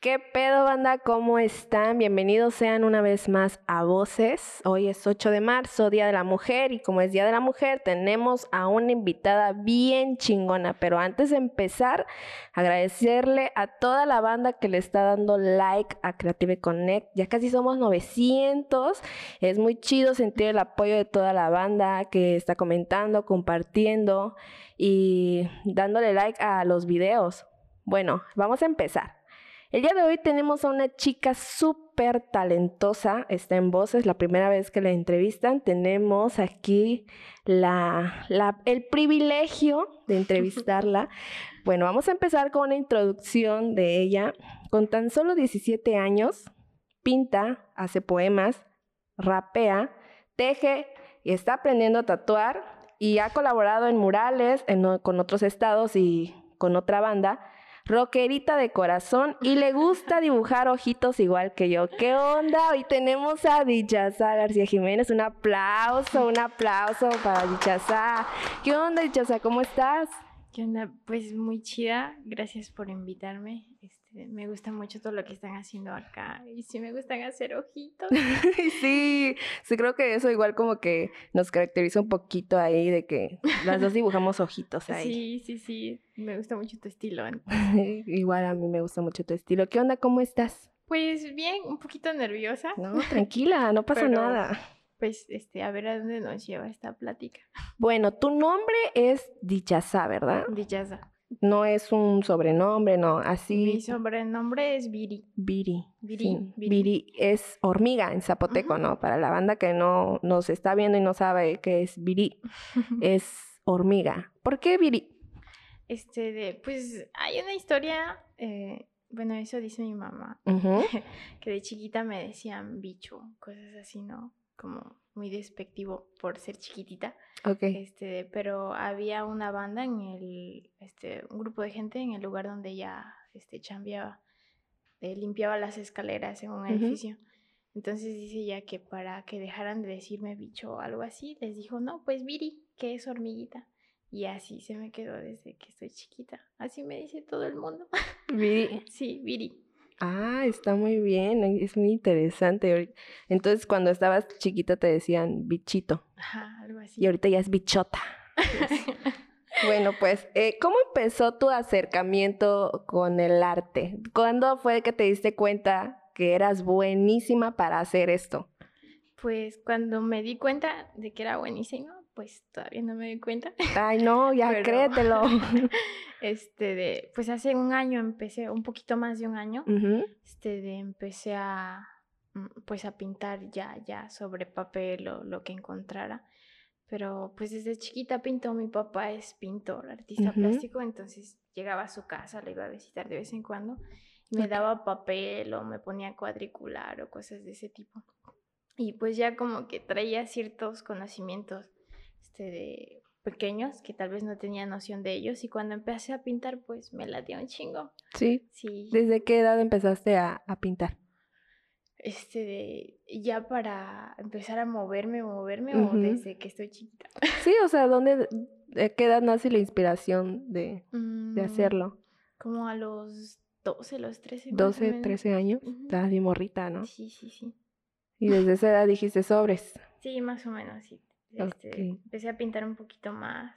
¿Qué pedo, banda? ¿Cómo están? Bienvenidos sean una vez más a Voces. Hoy es 8 de marzo, Día de la Mujer, y como es Día de la Mujer, tenemos a una invitada bien chingona. Pero antes de empezar, agradecerle a toda la banda que le está dando like a Creative Connect. Ya casi somos 900. Es muy chido sentir el apoyo de toda la banda que está comentando, compartiendo y dándole like a los videos. Bueno, vamos a empezar. El día de hoy tenemos a una chica súper talentosa, está en voces, la primera vez que la entrevistan. Tenemos aquí la, el privilegio de entrevistarla. bueno, vamos a empezar con una introducción de ella. Con tan solo 17 años, pinta, hace poemas, rapea, teje y está aprendiendo a tatuar y ha colaborado en murales con otros estados y con otra banda rockerita de corazón y le gusta dibujar ojitos igual que yo. ¿Qué onda? Hoy tenemos a Dichaza García Jiménez. Un aplauso, un aplauso para Dichaza. ¿Qué onda, Dichaza? ¿Cómo estás? ¿Qué onda? Pues muy chida. Gracias por invitarme. Este, me gusta mucho todo lo que están haciendo acá. Y sí me gustan hacer ojitos. sí, sí creo que eso igual como que nos caracteriza un poquito ahí de que las dos dibujamos ojitos ahí. Sí, sí, sí. Me gusta mucho tu estilo. igual a mí me gusta mucho tu estilo. ¿Qué onda? ¿Cómo estás? Pues bien, un poquito nerviosa. No, tranquila, no pasa nada pues, este, a ver a dónde nos lleva esta plática. Bueno, tu nombre es Dichaza, ¿verdad? Dichaza. No es un sobrenombre, no, así. Mi sobrenombre es Viri. Viri. Viri. Viri. es hormiga en zapoteco, ¿no? Para la banda que no nos está viendo y no sabe qué es Viri, es hormiga. ¿Por qué Viri? Este, de, pues hay una historia, eh, bueno, eso dice mi mamá, que de chiquita me decían bicho, cosas así, ¿no? como muy despectivo por ser chiquitita. Ok. Este, pero había una banda en el, este, un grupo de gente en el lugar donde ella, este, chambeaba, eh, limpiaba las escaleras en un edificio. Entonces dice ella que para que dejaran de decirme bicho o algo así, les dijo, no, pues Viri, que es hormiguita. Y así se me quedó desde que estoy chiquita. Así me dice todo el mundo. Viri. sí, Viri. Ah, está muy bien, es muy interesante. Entonces, cuando estabas chiquita te decían bichito. Ajá, algo así. Y ahorita ya es bichota. bueno, pues, eh, ¿cómo empezó tu acercamiento con el arte? ¿Cuándo fue que te diste cuenta que eras buenísima para hacer esto? Pues cuando me di cuenta de que era buenísima, pues todavía no me di cuenta. Ay, no, ya créetelo. este, de, pues hace un año empecé, un poquito más de un año, este, de empecé a, mm, pues a pintar ya, ya sobre papel o lo que encontrara. Pero pues desde chiquita pintó, mi papá es pintor, artista plástico, entonces llegaba a su casa, le iba a visitar de vez en cuando, me daba papel o me ponía cuadricular o cosas de ese tipo. Y pues ya como que traía ciertos conocimientos este, de pequeños que tal vez no tenía noción de ellos y cuando empecé a pintar pues me latía un chingo. Sí. Sí. ¿Desde qué edad empezaste a, pintar? Este, de, ya para empezar a moverme, moverme o desde que estoy chiquita. Sí, o sea, ¿dónde, de qué edad nace la inspiración de, mm, hacerlo? Como a los 12, los 13. 12, 13 años. Estás bien morrita, ¿no? Sí, sí, sí. Y desde esa edad dijiste sobres. Sí, más o menos, sí. Este, empecé a pintar un poquito más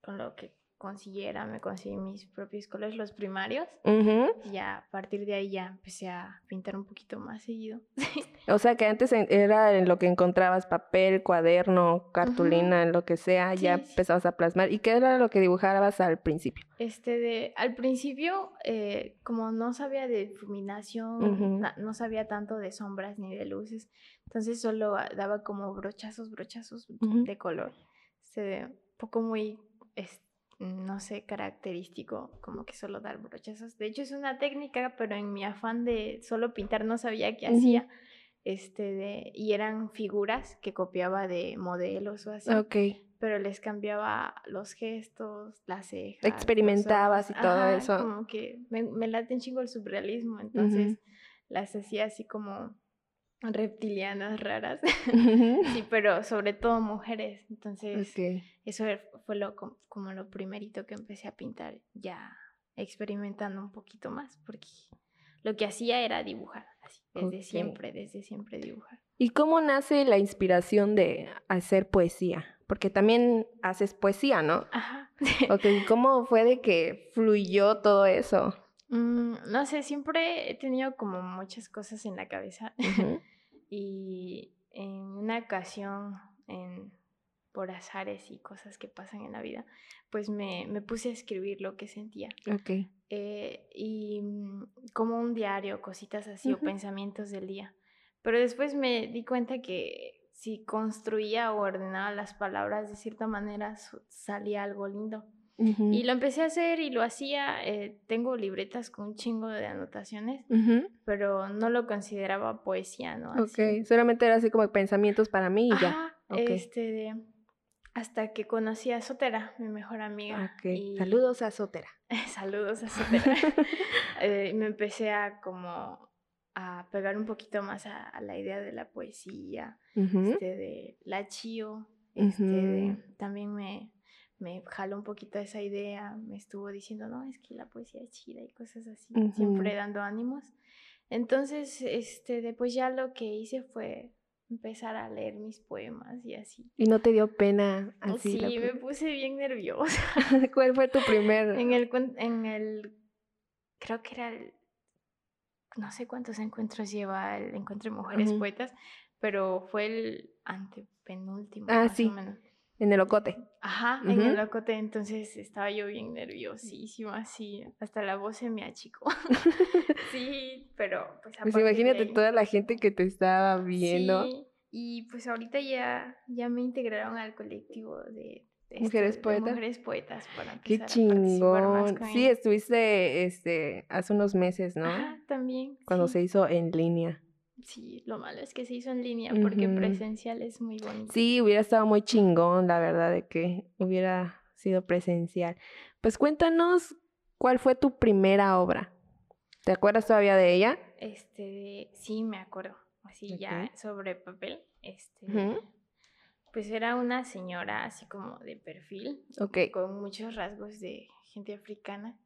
con lo que consiguiera, me conseguí mis propios colores, los primarios. Y ya a partir de ahí ya empecé a pintar un poquito más seguido. o sea que antes era en lo que encontrabas papel, cuaderno, cartulina, lo que sea, ya empezabas a plasmar. ¿Y qué era lo que dibujabas al principio? Este de, al principio, eh, como no sabía de iluminación, no sabía tanto de sombras ni de luces, entonces solo daba como brochazos, brochazos de color. Se un poco muy no sé, característico, como que solo dar brochazos. De hecho, es una técnica, pero en mi afán de solo pintar no sabía qué hacía. Este de, y eran figuras que copiaba de modelos o así. Ok. Pero les cambiaba los gestos, las cejas. Experimentabas y todo eso. Como que me, me late un chingo el surrealismo, entonces las hacía así como reptilianas raras. sí, pero sobre todo mujeres. Entonces, eso fue lo, como lo primerito que empecé a pintar, ya experimentando un poquito más, porque lo que hacía era dibujar, así, desde siempre, desde siempre dibujar. ¿Y cómo nace la inspiración de hacer poesía? Porque también haces poesía, ¿no? Ajá. ¿Cómo fue de que fluyó todo eso? Mm, no sé, siempre he tenido como muchas cosas en la cabeza. y en una ocasión, en, por azares y cosas que pasan en la vida, pues me, me puse a escribir lo que sentía. Ok. Eh, y mm, como un diario, cositas así, o pensamientos del día. Pero después me di cuenta que si construía o ordenaba las palabras de cierta manera, salía algo lindo. Y lo empecé a hacer y lo hacía. Eh, tengo libretas con un chingo de anotaciones, pero no lo consideraba poesía, ¿no? Ok, solamente era así como pensamientos para mí y ya. Este, hasta que conocí a Sotera, mi mejor amiga. Saludos a Sotera. saludos a Sotera. eh, me empecé a como a pegar un poquito más a, la idea de la poesía, este, de la chio, este, también me, me jaló un poquito esa idea, me estuvo diciendo, no, es que la poesía es chida y cosas así, siempre dando ánimos. Entonces, este, después ya lo que hice fue empezar a leer mis poemas y así. ¿Y no te dio pena así? Sí, me puse bien nerviosa. ¿Cuál fue tu primer? En el, en el, creo que era el no sé cuántos encuentros lleva el encuentro de mujeres poetas, pero fue el antepenúltimo. Ah, sí. En el ocote. Ajá, en el ocote, entonces estaba yo bien nerviosísima, así, hasta la voz se me achicó. sí, pero pues, pues imagínate toda la gente que te estaba viendo. Sí, y pues ahorita ya, ya me integraron al colectivo de mujeres poetas. mujeres poetas para Qué chingón. sí, estuviste este hace unos meses, ¿no? Ah, también. Cuando se hizo en línea. Sí, lo malo es que se hizo en línea porque presencial es muy bonito. Sí, hubiera estado muy chingón, la verdad, de que hubiera sido presencial. Pues cuéntanos cuál fue tu primera obra. ¿Te acuerdas todavía de ella? Este, sí, me acuerdo. Así ya sobre papel. Este, pues era una señora así como de perfil, con muchos rasgos de gente africana,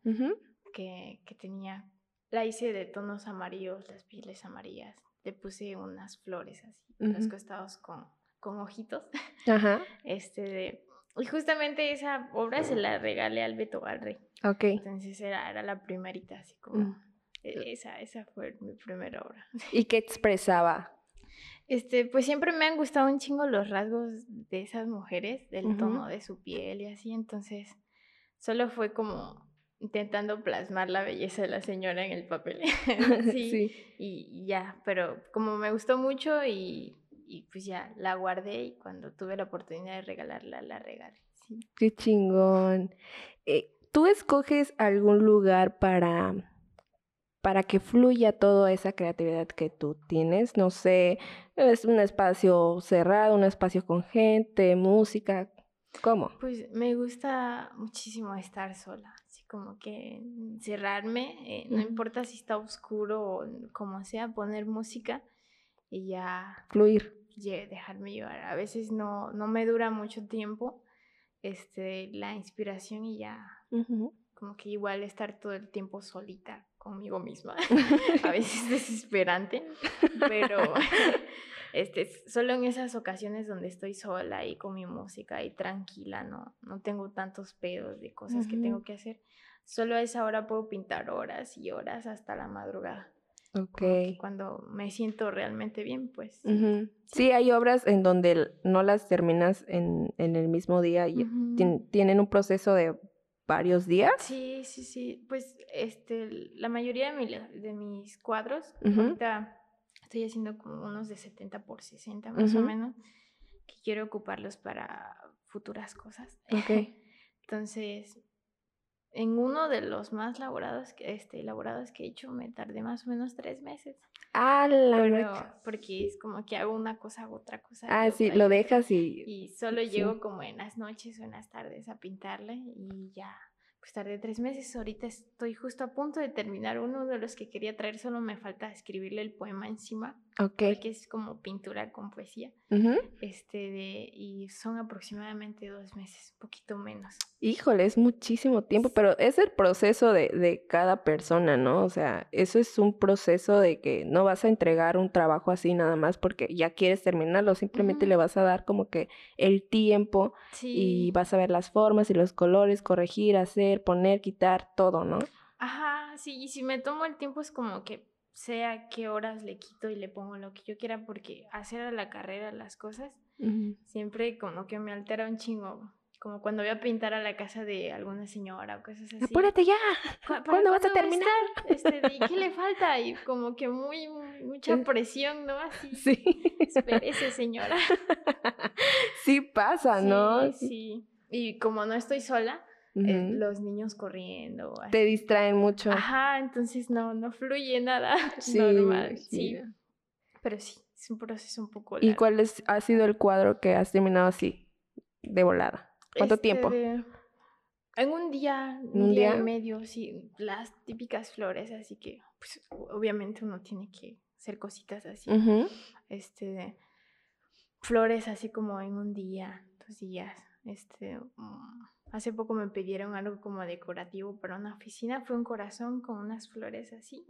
que, que, tenía, la hice de tonos amarillos, las pieles amarillas, le puse unas flores así, los costados con, con ojitos. Ajá. Este de, y justamente esa obra se la regalé al Beto Rey. Ok. Entonces era, era la primerita, así como... Mm. E, esa, esa fue mi primera obra. ¿Y qué expresaba? Este, pues siempre me han gustado un chingo los rasgos de esas mujeres, del tono de su piel y así, entonces solo fue como intentando plasmar la belleza de la señora en el papel. sí, Y, ya, pero como me gustó mucho y, pues ya la guardé y cuando tuve la oportunidad de regalarla, la regalé. Sí. Qué chingón. Eh, ¿Tú escoges algún lugar para para que fluya toda esa creatividad que tú tienes. No sé, es un espacio cerrado, un espacio con gente, música. ¿Cómo? Pues me gusta muchísimo estar sola, como que cerrarme, eh, no importa si está oscuro o como sea, poner música y ya... Fluir. dejarme llevar. A veces no, no me dura mucho tiempo este, la inspiración y ya... Como que igual estar todo el tiempo solita conmigo misma. a veces desesperante, pero este, solo en esas ocasiones donde estoy sola y con mi música y tranquila, no, no tengo tantos pedos de cosas que tengo que hacer. Solo a esa hora puedo pintar horas y horas hasta la madrugada. Ok. Cuando me siento realmente bien, pues. Sí, hay obras en donde no las terminas en, en el mismo día y tienen un proceso de varios días. Sí, sí, sí. Pues este, la mayoría de, de mis cuadros, ahorita estoy haciendo como unos de 70 por 60 más o menos, que quiero ocuparlos para futuras cosas. Ok. Entonces, en uno de los más elaborados, este, elaborados que he hecho, me tardé más o menos tres meses. Ah, la Porque es como que hago una cosa, hago otra cosa. Ah, sí, lo dejas y... Y solo llego como en las noches o en las tardes a pintarle y ya pues tardé tres meses. Ahorita estoy justo a punto de terminar uno de los que quería traer, solo me falta escribirle el poema encima. Ok. Porque es como pintura con poesía. Este de, y son aproximadamente dos meses, un poquito menos. Híjole, es muchísimo tiempo, pero es el proceso de, de, cada persona, ¿no? O sea, eso es un proceso de que no vas a entregar un trabajo así nada más porque ya quieres terminarlo, simplemente le vas a dar como que el tiempo y vas a ver las formas y los colores, corregir, hacer, poner, quitar, todo, ¿no? Ajá, sí, y si me tomo el tiempo es como que sea qué horas le quito y le pongo lo que yo quiera porque hacer a la carrera las cosas siempre como que me altera un chingo como cuando voy a pintar a la casa de alguna señora o cosas así. ¡Apúrate ya! ¿Cuándo vas a terminar? Este, ¿Y qué le falta? Y como que muy, mucha presión, ¿no? Así. Sí. Espérese, señora. Sí pasa, ¿no? Sí, sí. Y como no estoy sola, eh, los niños corriendo. Te distraen mucho. Ajá, entonces no, no fluye nada sí, normal. Sí. Pero sí, es un proceso un poco largo. ¿Y cuál es, ha sido el cuadro que has terminado así, de volada? ¿Cuánto tiempo? Este, en un día, un, día, y medio, sí, las típicas flores, así que pues, obviamente uno tiene que hacer cositas así. Este, flores así como en un día, dos días. Este, mm, hace poco me pidieron algo como decorativo para una oficina, fue un corazón con unas flores así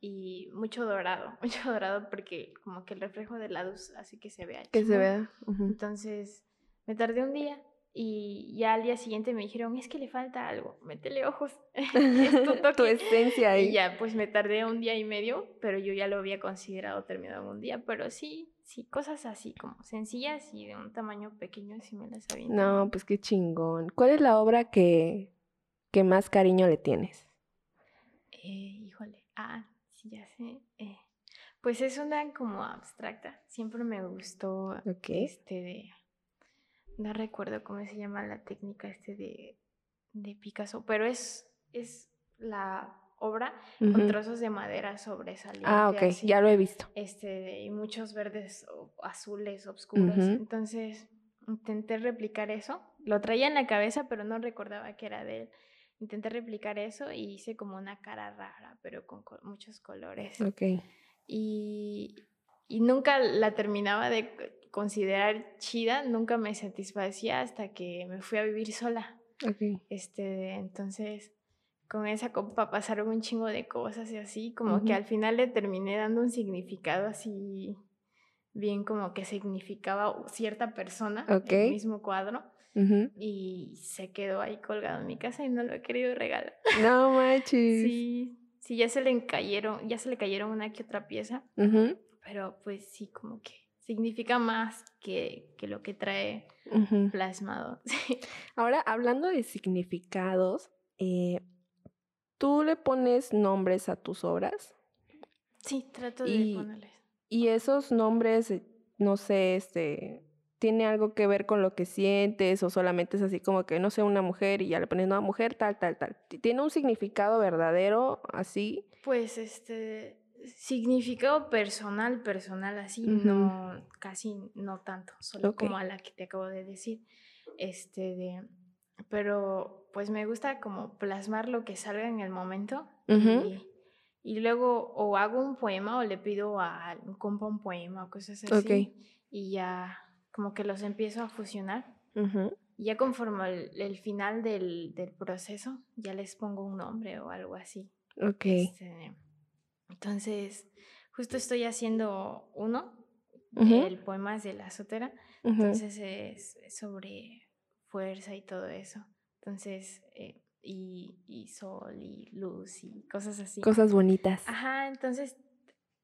y mucho dorado, mucho dorado porque como que el reflejo de la luz hace que se vea. Que se vea. Entonces, me tardé un día y ya al día siguiente me dijeron, es que le falta algo, métele ojos. es tu, esencia ahí. Y ya, pues me tardé un día y medio, pero yo ya lo había considerado terminado en un día. Pero sí, sí, cosas así como sencillas y de un tamaño pequeño, si me las sabía. No, pues qué chingón. ¿Cuál es la obra que, que más cariño le tienes? Eh, híjole, ah, sí, ya sé. Eh, pues es una como abstracta. Siempre me gustó este de no recuerdo cómo se llama la técnica este de, de Picasso, pero es, es la obra con trozos de madera sobresalientes. Ah, ok, ya lo he visto. Este, y muchos verdes azules oscuros. Entonces, intenté replicar eso. Lo traía en la cabeza, pero no recordaba que era de él. Intenté replicar eso y hice como una cara rara, pero con muchos colores. Ok. Y, y nunca la terminaba de considerar chida, nunca me satisfacía hasta que me fui a vivir sola. Este, entonces, con esa copa pasaron un chingo de cosas y así, como que al final le terminé dando un significado así, bien como que significaba cierta persona, el mismo cuadro. Y se quedó ahí colgado en mi casa y no lo he querido regalar. No manches. sí, sí, ya se le cayeron, ya se le cayeron una que otra pieza. Pero pues sí, como que significa más que, que lo que trae plasmado. Ahora, hablando de significados, eh, ¿tú le pones nombres a tus obras? Sí, trato de ponerles. Y esos nombres, eh, no sé, este, ¿tiene algo que ver con lo que sientes o solamente es así como que, no sé, una mujer y ya le pones una mujer, tal, tal, tal? ¿Tiene un significado verdadero así? Pues, este, significado personal, personal, así, no, casi no tanto, solo como a la que te acabo de decir. Este, de, pero pues me gusta como plasmar lo que salga en el momento y, y, luego o hago un poema o le pido a un compa un poema o cosas así y ya como que los empiezo a fusionar. Y ya conforme el, final del, del, proceso, ya les pongo un nombre o algo así. Ok. Este, entonces, justo estoy haciendo uno, el poema es de la azotera, entonces es sobre fuerza y todo eso. Entonces, eh, y, y, sol y luz y cosas así. Cosas bonitas. Ajá, entonces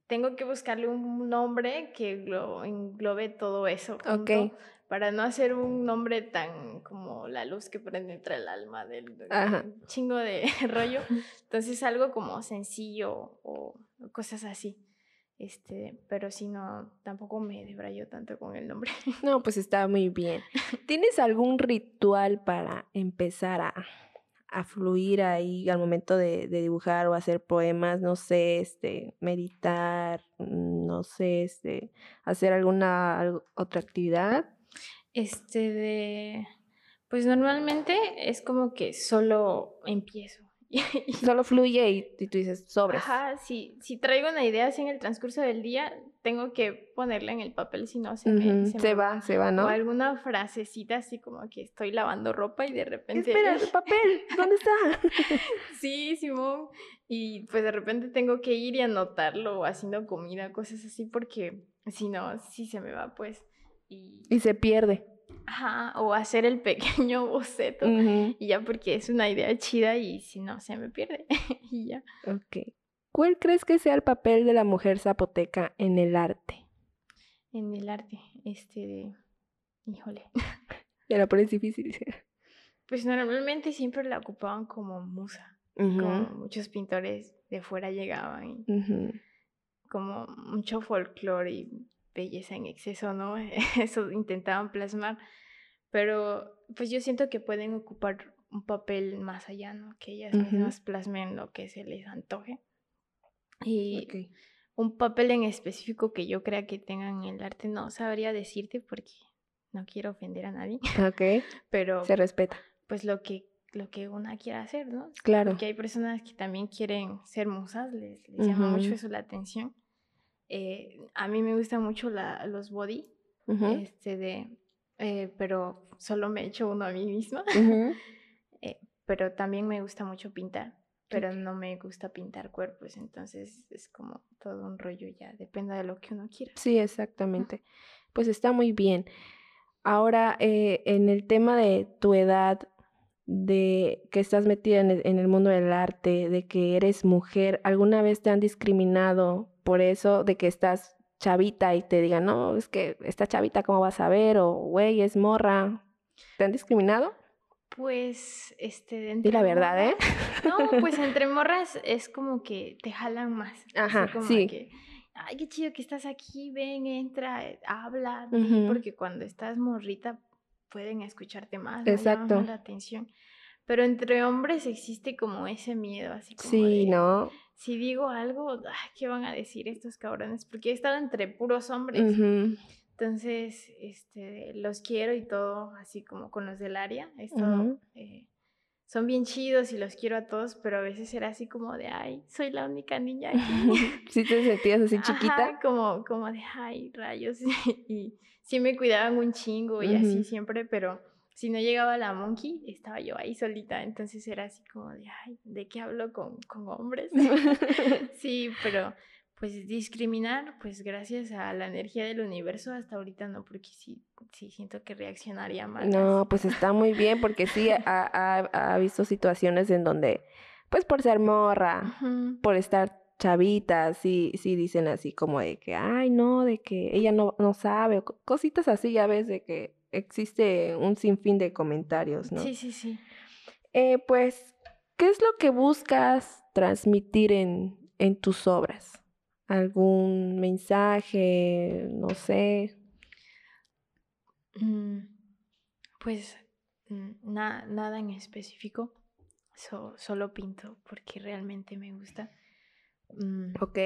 tengo que buscarle un nombre que lo englobe todo eso. Ok. Para no hacer un nombre tan como la luz que prende entre el alma del, chingo de rollo. Entonces algo como sencillo o cosas así. Este, pero si no, tampoco me debrayo tanto con el nombre. No, pues está muy bien. ¿Tienes algún ritual para empezar a, a fluir ahí al momento de, de, dibujar o hacer poemas, no sé, este, meditar, no sé, este, hacer alguna otra actividad. Este de Pues normalmente es como que solo empiezo. Solo fluye y, tú dices, sobres. Ajá, si, si traigo una idea así en el transcurso del día, tengo que ponerla en el papel, si no se me... Se, va, se va, ¿no? O alguna frasecita así como que estoy lavando ropa y de repente... Espera, el papel, ¿dónde está? sí, Simón. Y pues de repente tengo que ir y anotarlo haciendo comida, cosas así, porque si no, sí se me va, pues. Y, y se pierde. Ajá, o hacer el pequeño boceto. Y ya porque es una idea chida y si no, se me pierde. y ya. Ok. ¿Cuál crees que sea el papel de la mujer zapoteca en el arte? En el arte, este, híjole. Ya la pones difícil. Pues normalmente siempre la ocupaban como musa. Como muchos pintores de fuera llegaban y como mucho folclore y belleza en exceso, ¿no? Eso intentaban plasmar. Pero pues yo siento que pueden ocupar un papel más allá, ¿no? Que ellas mismas plasmen lo que se les antoje. Y un papel en específico que yo crea que tengan en el arte no sabría decirte porque no quiero ofender a nadie. Ok. Pero... Se respeta. Pues lo que lo que una quiera hacer, ¿no? Claro. Porque hay personas que también quieren ser musas, les, llama mucho eso la atención. Eh, a mí me gustan mucho la, los body, este de, eh, pero solo me he hecho uno a mí misma. Eh, pero también me gusta mucho pintar pero no me gusta pintar cuerpos, entonces es como todo un rollo ya, depende de lo que uno quiera. Sí, exactamente. Pues está muy bien. Ahora, en el tema de tu edad, de que estás metida en el, en el, mundo del arte, de que eres mujer, ¿alguna vez te han discriminado por eso, de que estás chavita y te digan, no, es que esta chavita, ¿cómo vas a ver? O, güey, es morra. ¿Te han discriminado? Pues, este... De la verdad, ¿eh? No, pues entre morras es como que te jalan más. Ajá, como sí. Que, Ay, qué chido que estás aquí, ven, entra, habla, porque cuando estás morrita pueden escucharte más, Exacto. la atención. Pero entre hombres existe como ese miedo, así como Sí, ¿no? Si digo algo, ¿qué van a decir estos cabrones? Porque he estado entre puros hombres. Entonces, este, los quiero y todo, así como con los del área. Esto, eh, son bien chidos y los quiero a todos, pero a veces era así como de, ay, soy la única niña aquí. ¿Sí te sentías así chiquita? como, como de, ay, rayos. y sí me cuidaban un chingo y así siempre, pero si no llegaba la monkey, estaba yo ahí solita. Entonces era así como de, ay, ¿de qué hablo con, con hombres? sí, pero pues discriminar, pues gracias a la energía del universo, hasta ahorita no, porque sí, sí siento que reaccionaría mal. No, pues está muy bien, porque sí ha, ha, visto situaciones en donde, pues por ser morra, por estar chavita, sí, sí dicen así como de que, ay, no, de que ella no, no sabe, cositas así, ya ves, de que existe un sinfín de comentarios, ¿no? Sí, sí, sí. Eh, pues, ¿qué es lo que buscas transmitir en, en tus obras? Algún mensaje, no sé. Mm, pues mm, nada en específico, solo pinto porque realmente me gusta. Mm, ok.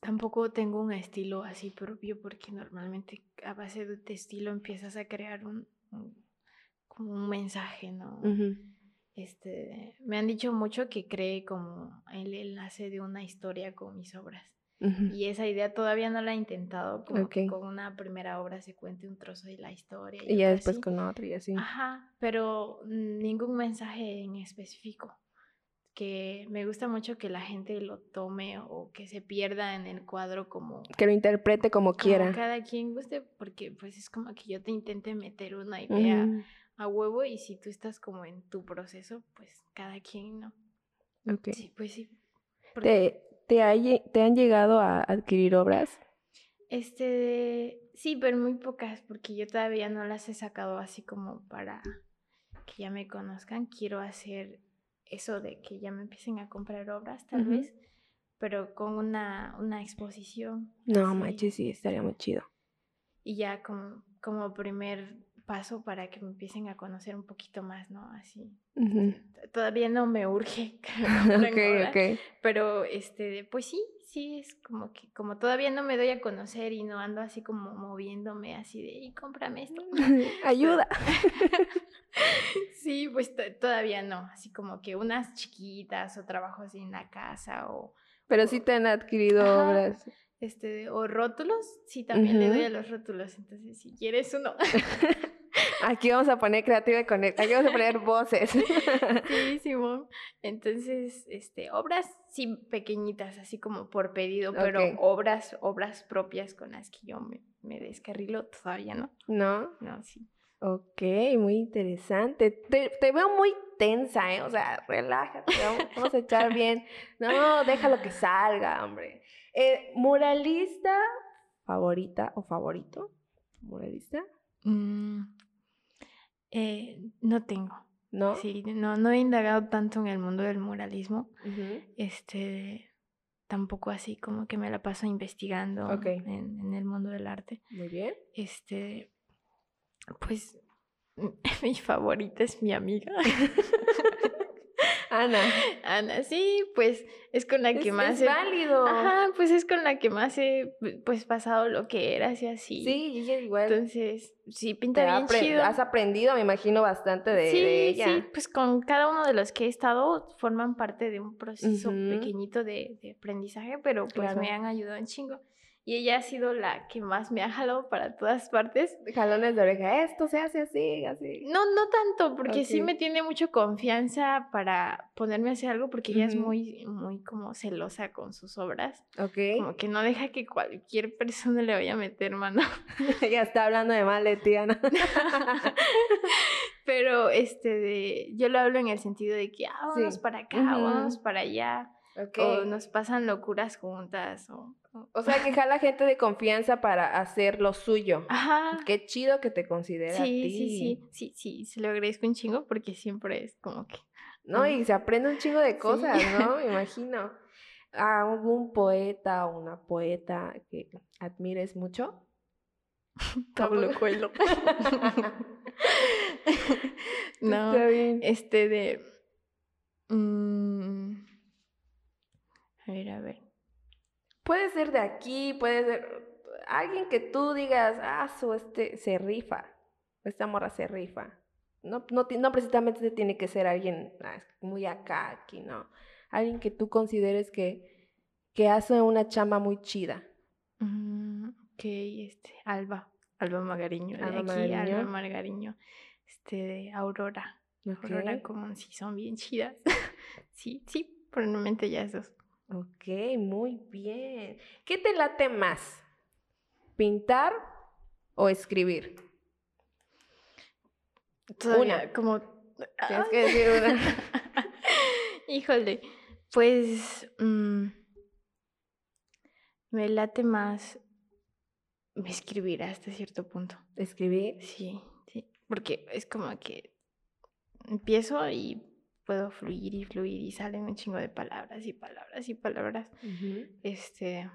Tampoco tengo un estilo así propio porque normalmente a base de este estilo empiezas a crear un, como un mensaje, ¿no? Este, me han dicho mucho que cree como el enlace de una historia con mis obras. Y esa idea todavía no la he intentado, como que con una primera obra se cuente un trozo de la historia. Y, ya después con otra y así. Ajá, pero ningún mensaje en específico. Que me gusta mucho que la gente lo tome o que se pierda en el cuadro como... Que lo interprete como, quiera. Cada quien guste, porque pues es como que yo te intente meter una idea a huevo y si tú estás como en tu proceso, pues cada quien, ¿no? Ok. Sí, pues sí. ¿Te, te, ¿Te han llegado a adquirir obras? Este, sí, pero muy pocas, porque yo todavía no las he sacado así como para que ya me conozcan. Quiero hacer eso de que ya me empiecen a comprar obras, tal vez, pero con una, una exposición. No, manches, sí, estaría muy chido. Y ya como, como primer paso para que me empiecen a conocer un poquito más, ¿no? Así. Todavía no me urge. ok, ok. Pero, este, pues sí, sí, es como que, como todavía no me doy a conocer y no ando así como moviéndome así de, y cómprame esto. Ayuda. sí, pues todavía no, así como que unas chiquitas o trabajos en la casa o... Pero sí te han adquirido obras este, o rótulos, sí, también le doy a los rótulos, entonces si quieres uno. Aquí vamos a poner creativa y conecta, aquí vamos a poner voces. sí, Simón. Entonces, este, obras sí pequeñitas, así como por pedido, pero obras, obras propias con las que yo me, me descarrilo todavía, ¿no? No. No, sí. Ok, muy interesante. Te, te, veo muy tensa, ¿eh? O sea, relájate, vamos a echar bien. No, déjalo que salga, hombre. Eh, ¿Muralista favorita o favorito? ¿Muralista? Mm, eh, no tengo. ¿No? Sí, no, no he indagado tanto en el mundo del muralismo. Este tampoco así como que me la paso investigando en, en, el mundo del arte. Muy bien. Este, pues mi favorita es mi amiga. Ana. Ana, sí, pues es con la que más. Es válido. Ajá, pues es con la que más he pues pasado lo que era, y así. Sí, ella igual. Entonces, sí, pinta bien chido. Has aprendido, me imagino, bastante de, ella. Sí, pues con cada uno de los que he estado forman parte de un proceso pequeñito de, de, aprendizaje, pero pues me han ayudado en chingo y ella ha sido la que más me ha jalado para todas partes. Jalones de oreja, esto se hace así, así. No, no tanto, porque sí me tiene mucho confianza para ponerme a hacer algo, porque ella es muy, muy como celosa con sus obras. Ok. Como que no deja que cualquier persona le vaya a meter mano. ella está hablando de mal de Tiana. Pero este de, yo lo hablo en el sentido de que ah, vamos para acá, vamos para allá. O nos pasan locuras juntas. O, o sea, que jala gente de confianza para hacer lo suyo. Ajá. Qué chido que te considera. Sí, ti. sí, sí, sí, sí, se lo agradezco un chingo porque siempre es como que. No, y se aprende un chingo de cosas, ¿no? Me imagino. ¿Algún poeta o una poeta que admires mucho? Pablo Coelho. no, este de. Mmm, a ver, a ver. Puede ser de aquí, puede ser alguien que tú digas, ah, su este se rifa, esta morra se rifa. No, no, no precisamente tiene que ser alguien ah, muy acá, aquí, no. Alguien que tú consideres que, que hace una chamba muy chida. Mm, ok, este, Alba, Alba Magariño, de aquí, Alba Margariño, este, de Aurora. Aurora como si son bien chidas. sí, sí, probablemente ya esos. Ok, muy bien. ¿Qué te late más? ¿Pintar o escribir? una. Como. Tienes que decir una. Híjole. Pues. Mm, me late más escribir hasta cierto punto. ¿Escribir? Sí, sí. Porque es como que empiezo y puedo fluir y fluir y salen un chingo de palabras y palabras y palabras. Este,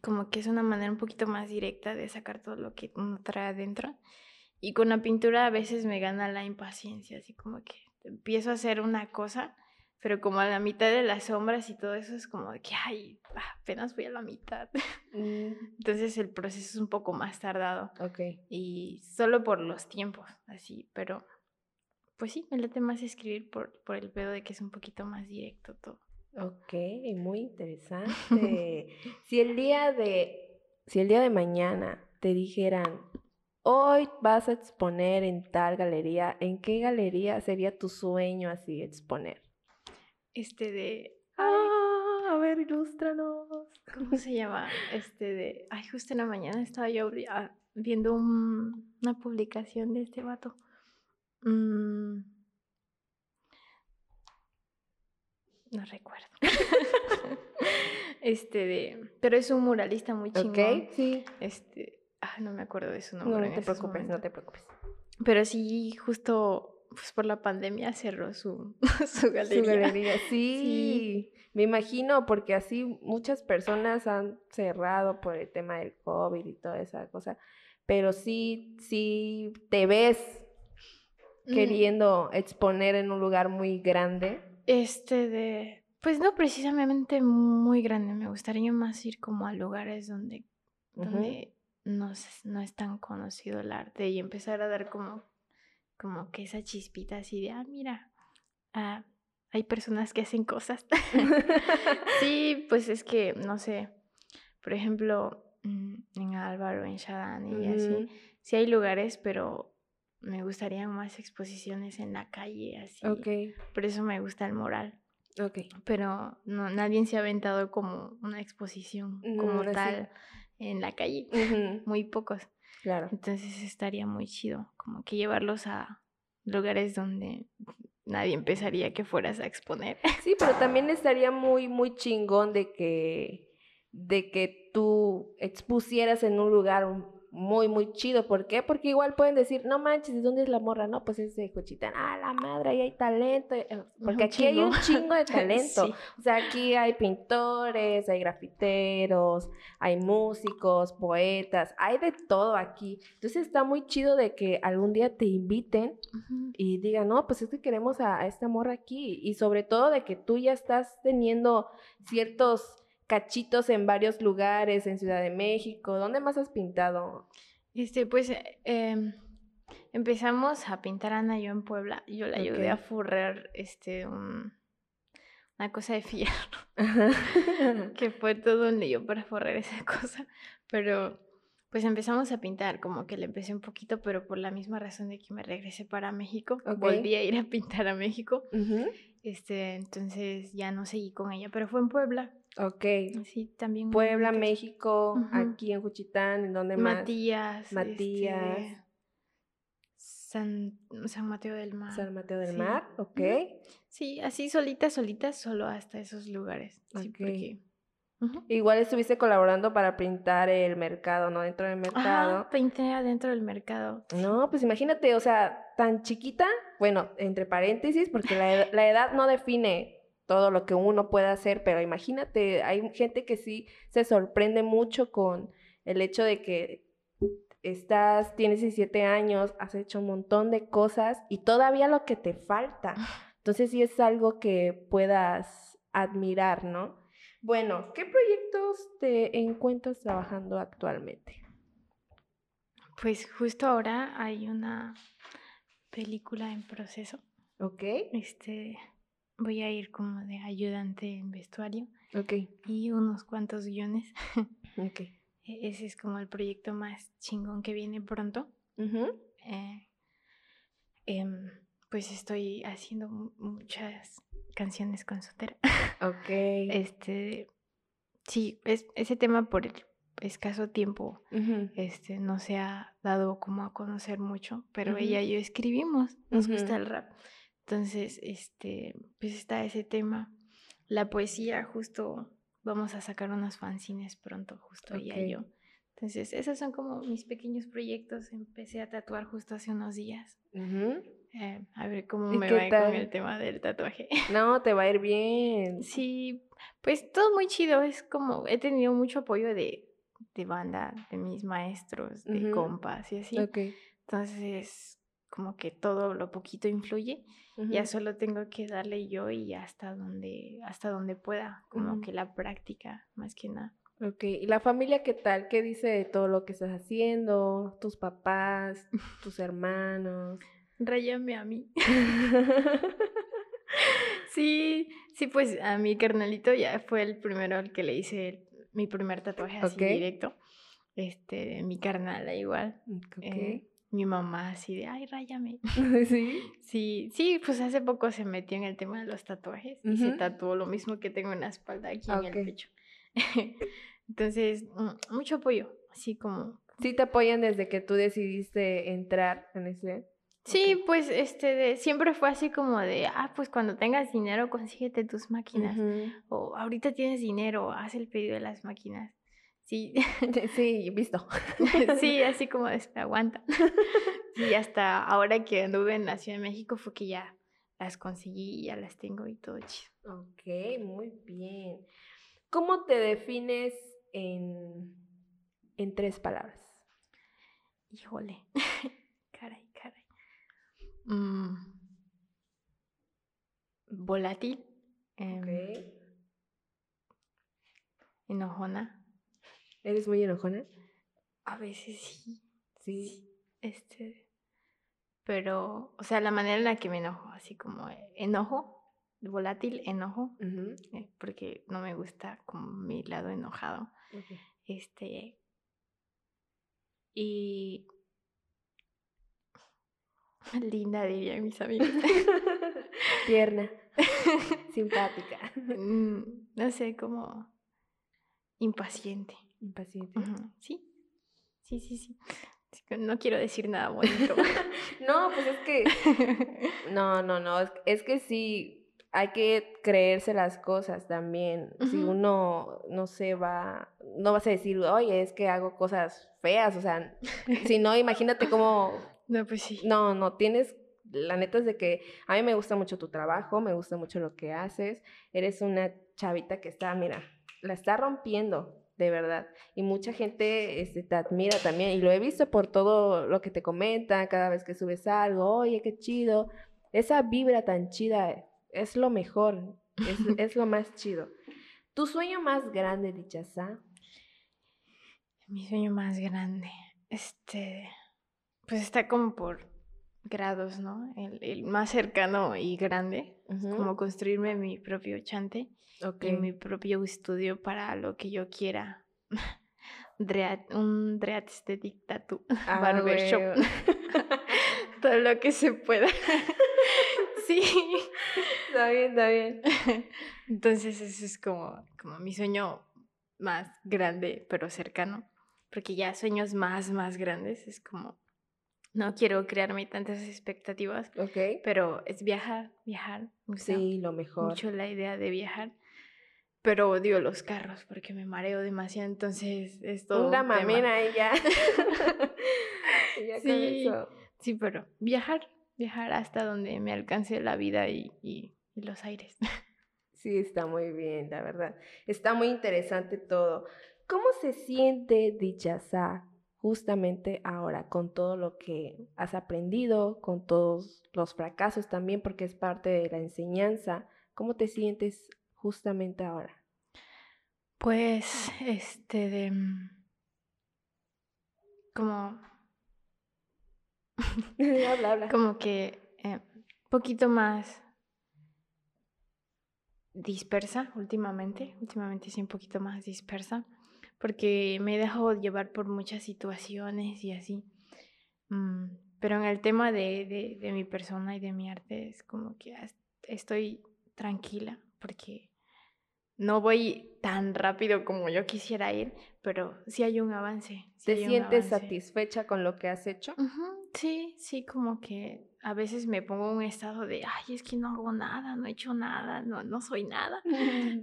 como que es una manera un poquito más directa de sacar todo lo que uno trae adentro. Y con la pintura a veces me gana la impaciencia, así como que empiezo a hacer una cosa, pero como a la mitad de las sombras y todo eso es como de que, ay, apenas voy a la mitad. Mm. Entonces el proceso es un poco más tardado. Ok. Y solo por los tiempos, así, pero pues sí, me late más escribir por, por el pedo de que es un poquito más directo todo. Ok, muy interesante. si el día de, si el día de mañana te dijeran, hoy vas a exponer en tal galería, ¿en qué galería sería tu sueño así exponer? Este de... Ah, a ver, ilústranos. ¿Cómo se llama? Este de... Ay, justo en la mañana estaba yo ah, viendo una publicación de este vato. Mm. No recuerdo. este de. Pero es un muralista muy chingón. Ok, sí. Este. Ah, no me acuerdo de su nombre. No, te preocupes, no te preocupes. Pero sí, justo pues por la pandemia cerró su, su galería. Su galería, sí. Me imagino, porque así muchas personas han cerrado por el tema del COVID y toda esa cosa. pero sí, sí te ves mm. queriendo exponer en un lugar muy grande. Este de, pues no precisamente muy grande, me gustaría más ir como a lugares donde, donde no, no es tan conocido el arte y empezar a dar como, como que esa chispita así de, ah, mira, ah, hay personas que hacen cosas. sí, pues es que, no sé, por ejemplo, mm, en Álvaro, en Shadán y así, sí hay lugares, pero me gustarían más exposiciones en la calle, así. Ok. Por eso me gusta el moral. Ok. Pero no, nadie se ha aventado como una exposición como tal en la calle. Muy pocos. Claro. Entonces estaría muy chido, como que llevarlos a lugares donde nadie empezaría que fueras a exponer. Sí, pero también estaría muy, muy chingón de que, de que tú expusieras en un lugar muy, muy chido. ¿Por qué? Porque igual pueden decir, no manches, ¿de dónde es la morra? No, pues es de Cochitán. Ah, la madre, ahí hay talento. Eh, porque aquí hay un chingo de talento. O sea, aquí hay pintores, hay grafiteros, hay músicos, poetas, hay de todo aquí. Entonces está muy chido de que algún día te inviten y digan, no, pues es que queremos a, a esta morra aquí. Y sobre todo de que tú ya estás teniendo ciertos cachitos en varios lugares, en Ciudad de México. ¿Dónde más has pintado? Este, pues em, empezamos a pintar Ana yo en Puebla. Yo la ayudé a forrar este una cosa de fierro. que fue todo un lío para forrar esa cosa. Pero pues empezamos a pintar, como que le empecé un poquito, pero por la misma razón de que me regresé para México. Volví a ir a pintar a México. Este, entonces ya no seguí con ella, pero fue en Puebla. Ok. Sí, también. Puebla, México, aquí en Juchitán, ¿en dónde más? Matías. Matías. Este, San, San, Mateo del Mar. San Mateo del Mar, ok. Sí, así solita, solita, solo hasta esos lugares. Sí, porque... Igual estuviste colaborando para pintar el mercado, ¿no? Dentro del mercado. Ah, pinté adentro del mercado. No, pues imagínate, o sea, tan chiquita, bueno, entre paréntesis, porque la, la edad no define todo lo que uno puede hacer, pero imagínate, hay gente que sí se sorprende mucho con el hecho de que estás, tienes 17 años, has hecho un montón de cosas y todavía lo que te falta. Entonces sí es algo que puedas admirar, ¿no? Bueno, ¿qué proyectos te encuentras trabajando actualmente? Pues justo ahora hay una película en proceso. Ok. Este, voy a ir como de ayudante en vestuario. Ok. Y unos cuantos guiones. ok. E-, ese es como el proyecto más chingón que viene pronto. Eh, em, pues estoy haciendo muchas canciones con Sotera. Ok. este, sí, es, ese tema por el escaso tiempo este, no se ha dado como a conocer mucho, pero ella y yo escribimos, nos gusta el rap. Entonces, este, pues está ese tema. La poesía, justo vamos a sacar unos fanzines pronto, justo ella y yo. Entonces, esos son como mis pequeños proyectos. Empecé a tatuar justo hace unos días. Eh, a ver cómo me va con el tema del tatuaje. No, te va a ir bien. Sí, pues todo muy chido. Es como, he tenido mucho apoyo de, de banda, de mis maestros, de compas y así. Entonces, como que todo lo poquito influye. Ya solo tengo que darle yo y hasta donde, hasta donde pueda, como que la práctica, más que nada. Ok, ¿y la familia qué tal? ¿Qué dice de todo lo que estás haciendo? ¿Tus papás? ¿Tus hermanos? Rayame a mí. sí, sí, pues a mi carnalito ya fue el primero al que le hice mi primer tatuaje así directo. Este, mi carnal igual. Okay. Eh, mi mamá así de, ay, ráyame. ¿Sí? Sí, sí, pues hace poco se metió en el tema de los tatuajes y se tatuó lo mismo que tengo en la espalda aquí en el pecho. Entonces, mm, mucho apoyo, así como... Sí te apoyan desde que tú decidiste entrar en ese... Sí, pues este, de, siempre fue así como de, ah, pues cuando tengas dinero, consíguete tus máquinas. O ahorita tienes dinero, haz el pedido de las máquinas. Sí, sí, visto. sí, así como aguanta. Y hasta ahora que anduve en la Ciudad de México fue que ya las conseguí y ya las tengo y todo chido. Ok, muy bien. ¿Cómo te defines en, en tres palabras? híjole, caray, caray. Mm. Volátil. Em, enojona. ¿Eres muy enojona? A veces sí. Sí. Este. Pero, o sea, la manera en la que me enojo, así como enojo, volátil, enojo, eh, porque no me gusta como mi lado enojado. Este. Y. Linda, dirían mis amigos. Tierna. Simpática. Mm, no sé, como. Impaciente. Impaciente. Sí. Sí, sí, sí. No quiero decir nada bonito. no, pues es que. No, no, no. Es, que sí. Hay que creerse las cosas también. Si uno no se va, no vas a decir, oye, es que hago cosas feas, o sea, si no, imagínate cómo. No, pues sí. No, no, tienes la neta es de que a mí me gusta mucho tu trabajo, me gusta mucho lo que haces. Eres una chavita que está, mira, la está rompiendo de verdad. Y mucha gente este, te admira también. Y lo he visto por todo lo que te comentan cada vez que subes algo. Oye, qué chido. Esa vibra tan chida es lo mejor. Es, es lo más chido. ¿Tu sueño más grande, Dichaza? Mi sueño más grande. Este. Pues está como por grados, ¿no? El, más cercano y grande. Como construirme mi propio chante y mi propio estudio para lo que yo quiera. un Dreat Aesthetic Tattoo ah, Barbershop. Todo lo que se pueda. sí. Está bien, está bien. Entonces ese es como, como mi sueño más grande, pero cercano. Porque ya sueños más, más grandes es como no quiero crearme tantas expectativas. Pero es viajar, viajar. sí, lo mejor. Mucho la idea de viajar. Pero odio los carros porque me mareo demasiado, entonces es todo. Una mamena y ya. sí, sí, pero viajar, viajar hasta donde me alcance la vida y, y, y los aires. Sí, está muy bien, la verdad. Está muy interesante todo. ¿Cómo se siente Dichaza justamente ahora, con todo lo que has aprendido, con todos los fracasos también, porque es parte de la enseñanza? ¿Cómo te sientes justamente ahora? Pues, este, de... Mm, como... habla, habla. Como que un eh, poquito más dispersa últimamente, últimamente sí un poquito más dispersa, porque me he dejado llevar por muchas situaciones y así. Mm, pero en el tema de, de, de mi persona y de mi arte es como que estoy tranquila porque no voy tan rápido como yo quisiera ir, pero sí hay un avance. ¿Te sientes satisfecha con lo que has hecho? Sí, sí, como que a veces me pongo en un estado de, ay, es que no hago nada, no he hecho nada, no, no soy nada.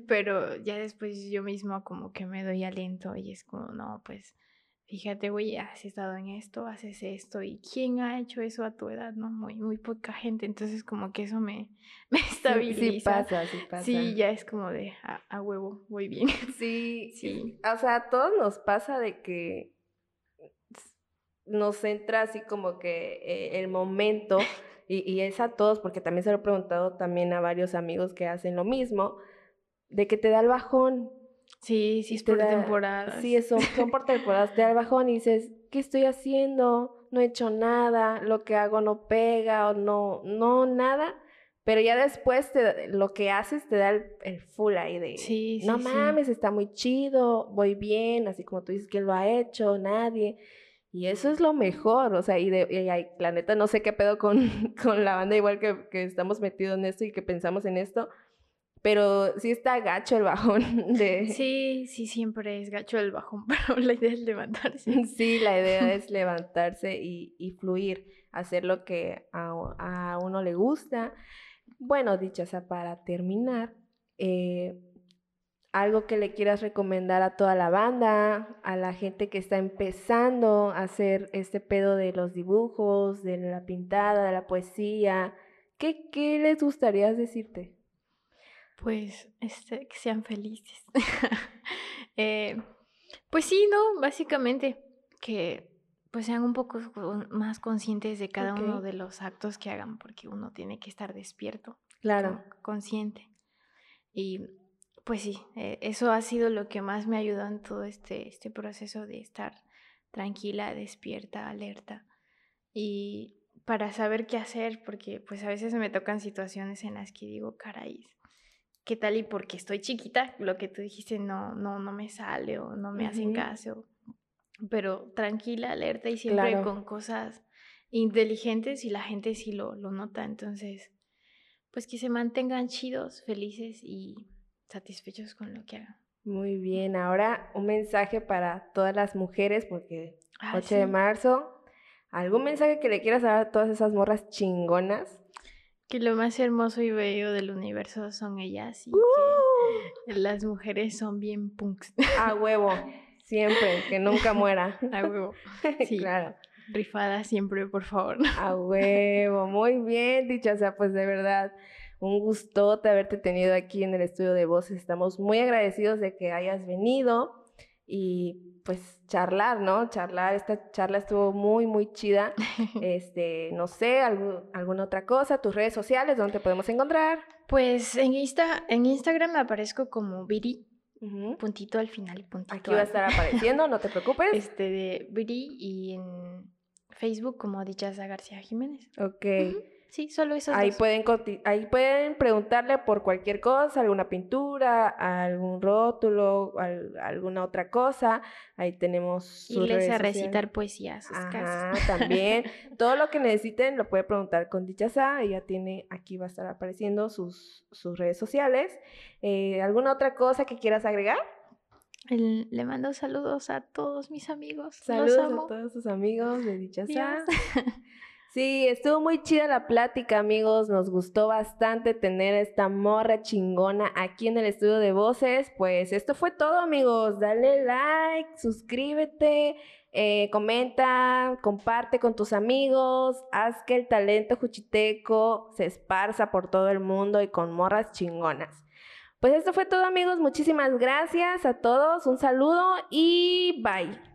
pero ya después yo misma como que me doy aliento y es como, no, pues fíjate, güey, has estado en esto, haces esto, y quién ha hecho eso a tu edad, ¿no? Muy, muy poca gente, entonces como que eso me, me estabiliza. Sí, pasa, sí pasa. Sí, ya es como de, a, huevo, voy bien. Sí, sí. O sea, a todos nos pasa de que nos entra así como que eh, el momento, y, y es a todos, porque también se lo he preguntado también a varios amigos que hacen lo mismo, de que te da el bajón, Sí, sí, es por temporadas. Sí, eso, son por temporadas. Te da el bajón y dices, ¿qué estoy haciendo? No he hecho nada, lo que hago no pega o no, no, nada. Pero ya después te, lo que haces te da el, full ahí de, sí, no mames, está muy chido, voy bien, así como tú dices, ¿quién lo ha hecho? Nadie. Y eso es lo mejor, o sea, y, de, y, la neta no sé qué pedo con, con la banda, igual que, que estamos metidos en esto y que pensamos en esto, pero sí está gacho el bajón de... Sí, sí, siempre es gacho el bajón, pero la idea es levantarse. Sí, la idea es levantarse y, y fluir, hacer lo que a, a, uno le gusta. Bueno, dicha sea, para terminar, eh, algo que le quieras recomendar a toda la banda, a la gente que está empezando a hacer este pedo de los dibujos, de la pintada, de la poesía, ¿qué, qué les gustaría decirte? Pues, este, que sean felices. Eh, pues sí, ¿no? Básicamente, que pues sean un poco más conscientes de cada uno de los actos que hagan, porque uno tiene que estar despierto. Claro. Consciente. Y pues sí, eh, eso ha sido lo que más me ayudó en todo este, este proceso de estar tranquila, despierta, alerta. Y para saber qué hacer, porque pues a veces me tocan situaciones en las que digo, caray, ¿qué tal? Y porque estoy chiquita, lo que tú dijiste no, no, no me sale o no me hacen caso pero tranquila, alerta y siempre con cosas inteligentes y la gente sí lo, lo nota. Entonces, pues que se mantengan chidos, felices y satisfechos con lo que hagan. Muy bien, ahora un mensaje para todas las mujeres, porque 8 ah, de marzo, ¿algún mensaje que le quieras dar a todas esas morras chingonas? Que lo más hermoso y bello del universo son ellas y que ¡Uh! las mujeres son bien punks. A huevo. Siempre, que nunca muera. A huevo. Sí, claro. Rifada siempre, por favor. A huevo. Muy bien, dicha sea, pues de verdad, un gustote haberte tenido aquí en el estudio de voces. Estamos muy agradecidos de que hayas venido y pues charlar, ¿no? Charlar, esta charla estuvo muy, muy chida. Este, no sé, alguna otra cosa, tus redes sociales, ¿dónde te podemos encontrar? Pues en, Insta, en Instagram me aparezco como Viri Puntito al final puntito. Aquí va a estar apareciendo, no te preocupes. Este de Viri y en Facebook como Dichaza García Jiménez. Ok. Sí, solo eso. Ahí pueden ahí pueden preguntarle por cualquier cosa, alguna pintura, algún rótulo, alguna otra cosa. Ahí tenemos Y les a recitar poesía a sus Ajá, también. Todo lo que necesiten lo puede preguntar con Dichaza. Ella tiene, aquí va a estar apareciendo sus, sus redes sociales. Eh, ¿Alguna otra cosa que quieras agregar? le mando saludos a todos mis amigos. Saludos a todos sus amigos de Dichaza. Sí, estuvo muy chida la plática, amigos. Nos gustó bastante tener esta morra chingona aquí en el estudio de voces. Pues esto fue todo, amigos. Dale like, suscríbete, eh, comenta, comparte con tus amigos. Haz que el talento juchiteco se esparza por todo el mundo y con morras chingonas. Pues esto fue todo, amigos. Muchísimas gracias a todos. Un saludo y bye.